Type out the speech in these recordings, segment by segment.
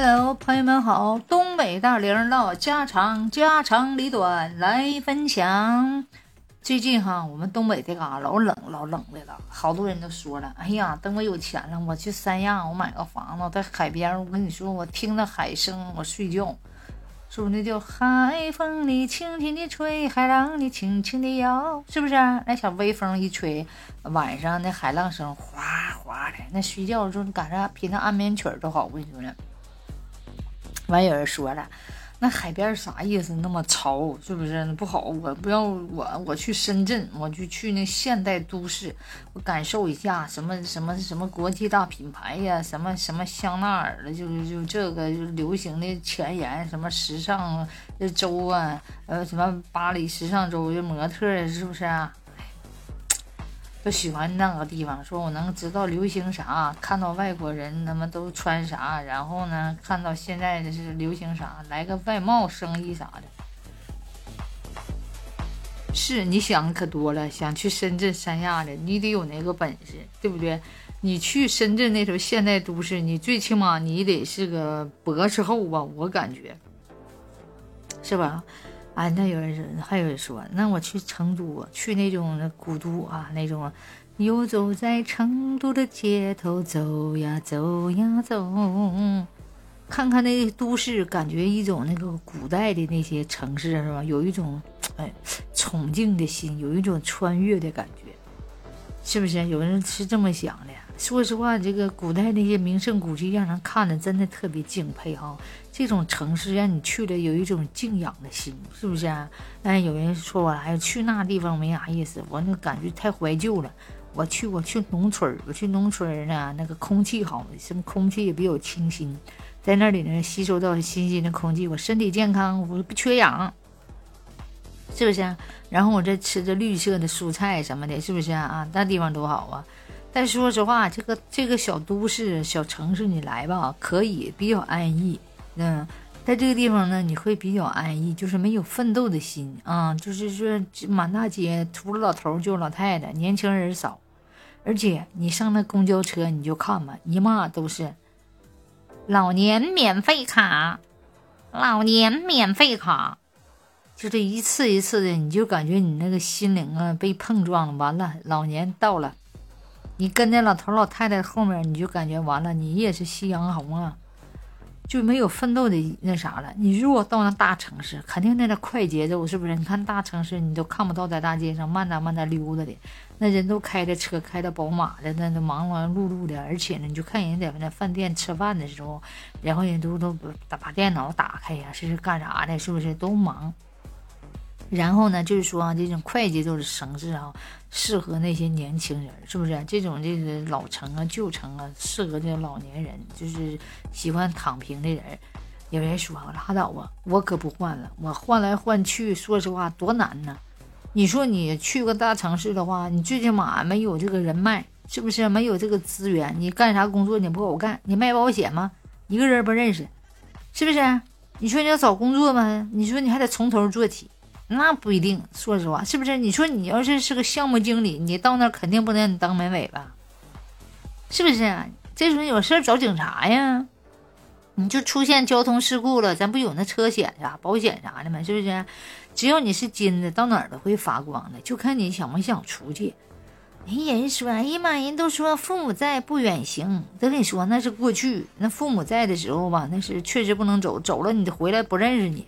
Hello，朋友们好！东北大玲唠家常，家长里短来分享。最近哈，我们东北这嘎老冷，老冷的了。好多人都说了，哎呀，等我有钱了，我去三亚，我买个房子在海边。我跟你说，我听着海声，我睡觉。是不是那叫海风里轻轻地吹，海浪里轻轻地摇？是不是？那小微风一吹，晚上那海浪声哗哗的，那睡觉的时候你赶上比那安眠曲都好。我跟你说呢。完有人说了，那海边啥意思？那么潮，是不是不好？我不要我，我去深圳，我就去那现代都市，我感受一下什么什么什么国际大品牌呀，什么什么香奈儿的，就是就这个就流行的前沿，什么时尚周啊，呃，什么巴黎时尚周就模特，是不是啊？就喜欢那个地方，说我能知道流行啥，看到外国人他们都穿啥，然后呢，看到现在的是流行啥，来个外贸生意啥的。是你想可多了，想去深圳、三亚的，你得有那个本事，对不对？你去深圳那头现代都市，你最起码你得是个博士后吧，我感觉，是吧？啊，那有人说，还有人说，那我去成都，去那种古都啊，那种，游走在成都的街头，走呀走呀走，看看那都市，感觉一种那个古代的那些城市是吧？有一种哎崇敬的心，有一种穿越的感觉，是不是？有人是这么想的。说实话，这个古代那些名胜古迹，让人看的真的特别敬佩哈。这种城市让你去了，有一种敬仰的心，是不是啊？哎，有人说我哎去那地方没啥意思，我那感觉太怀旧了。我去，我去农村我去农村呢，那个空气好，什么空气也比较清新，在那里呢吸收到新鲜的空气，我身体健康，我不缺氧，是不是？然后我再吃着绿色的蔬菜什么的，是不是啊？那地方多好啊！但说实话，这个这个小都市、小城市你来吧，可以比较安逸。嗯，在这个地方呢，你会比较安逸，就是没有奋斗的心啊，就是说满大街除了老头就是老太太，年轻人少，而且你上那公交车你就看吧，一嘛都是老年免费卡，老年免费卡，就这一次一次的，你就感觉你那个心灵啊被碰撞了，完了，老年到了，你跟那老头老太太后面，你就感觉完了，你也是夕阳红啊。就没有奋斗的那啥了。你如果到那大城市，肯定那个快节奏，是不是？你看大城市，你都看不到在大街上慢哒慢哒溜达的，那人都开着车，开着宝马的，那都忙忙碌碌的。而且呢，你就看人在那饭店吃饭的时候，然后人都都把把电脑打开呀，是干啥的？是不是都忙？然后呢，就是说啊这种快节奏的城市啊，适合那些年轻人，是不是？这种这个老城啊、旧城啊，适合这老年人，就是喜欢躺平的人。有人说拉倒吧，我可不换了，我换来换去，说实话多难呢。你说你去个大城市的话，你最起码没有这个人脉，是不是？没有这个资源，你干啥工作你不好干？你卖保险吗？一个人不认识，是不是？你说你要找工作吗？你说你还得从头做起。那不一定，说实话，是不是？你说你要是是个项目经理，你到那儿肯定不能让你当门卫吧？是不是？这时候有事找警察呀？你就出现交通事故了，咱不有那车险啥、保险啥的吗？是不是？只要你是金的，到哪儿都会发光的，就看你想不想出去。人说，哎呀妈，人都说父母在不远行，都跟你说那是过去，那父母在的时候吧，那是确实不能走，走了你回来不认识你。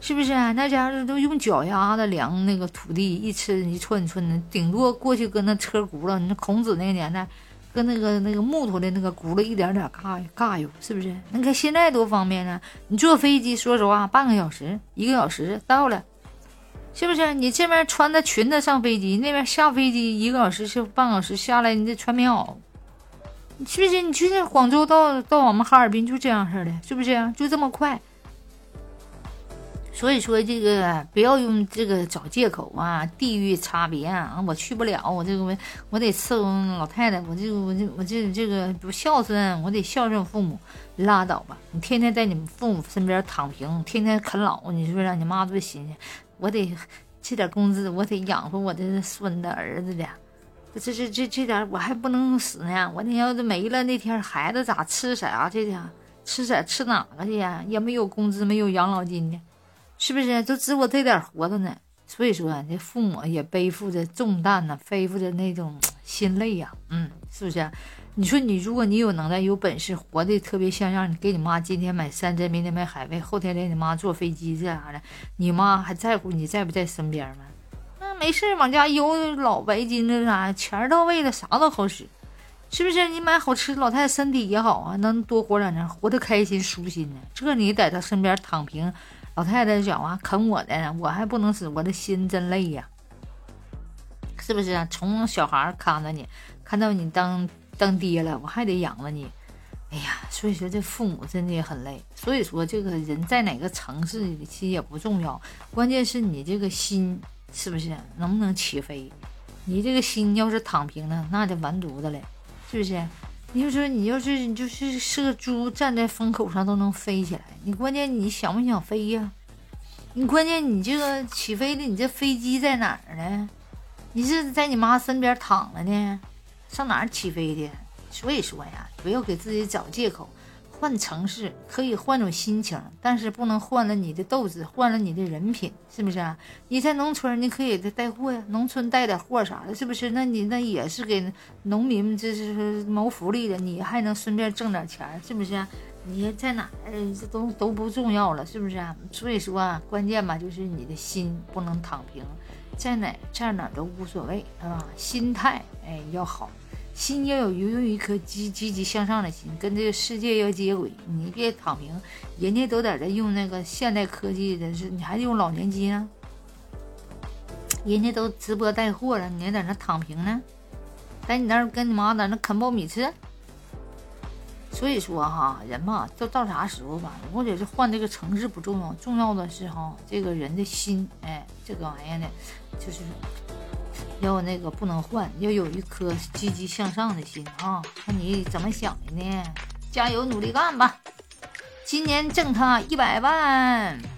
是不是啊？那家伙都用脚丫子量那个土地，一尺一寸寸的，顶多过去跟那车轱辘。那孔子那个年代，跟那个那个木头的那个轱辘一点点嘎嘎悠，是不是？你看现在多方便呢！你坐飞机，说实话，半个小时、一个小时到了，是不是？你这边穿的裙子上飞机，那边下飞机一个小时是半小时下来，你得穿棉袄，是不是？你去那广州到到我们哈尔滨就这样式的，是不是？就这么快。所以说这个不要用这个找借口啊，地域差别啊，我去不了，我这个我我得伺候老太太，我这个我这我这这个不孝顺，我得孝顺父母，拉倒吧，你天天在你们父母身边躺平，天天啃老，你说让你妈多寻思？我得这点工资，我得养活我的孙子儿子的，这这这这点我还不能死呢，我那要是没了那天孩子咋吃啥去的？吃啥吃哪个去呀？也没有工资，没有养老金的，是不是？都指我这点活着呢。所以说啊，这父母也背负着重担呢，背负着那种心累呀。嗯，是不是？你说你，如果你有能耐、有本事，活的特别像样，你给你妈今天买山珍，明天买海味，后天给你妈坐飞机这啥的，你妈还在乎你在不在身边吗？那没事往家邮老白金那啥，钱到位了，啥都好使，是不是？你买好吃，老太太身体也好啊，能多活两年，活得开心舒心呢。这你在她身边躺平，老太太讲话啃我的，我还不能死，我的心真累呀，是不是啊？从小孩看着你，看到你当。当爹了，我还得养着你，哎呀，所以说这父母真的也很累。所以说这个人在哪个城市其实也不重要，关键是你这个心是不是能不能起飞？你这个心要是躺平了，那就完犊子了，是不是？你就说你要是你就是是个猪，站在风口上都能飞起来，你关键你想不想飞呀？你关键你这个起飞的，你这飞机在哪儿呢？你是在你妈身边躺着呢？上哪儿起飞的？所以说呀，不要给自己找借口。换城市可以换种心情，但是不能换了你的斗志，换了你的人品，是不是啊？你在农村，你可以带货呀，农村带点货啥的，是不是？那你那也是给农民这是谋福利的，你还能顺便挣点钱，是不是？你在哪儿这都都不重要了，是不是啊？所以说啊，关键吧，就是你的心不能躺平。在哪在哪都无所谓，是吧？心态哎要好，心要有有一颗积积极向上的心，跟这个世界要接轨。你别躺平，人家都在这用那个现代科技的，是你还用老年机呢？人家都直播带货了，你还在那躺平呢？在你那儿跟你妈在那啃苞米吃？所以说哈，人嘛，都到啥时候吧？或者是换这个城市不重要，重要的是哈，这个人的心，哎，这个玩意儿呢，就是要那个不能换，要有一颗积极向上的心啊！看你怎么想的呢？加油，努力干吧！今年挣他一百万。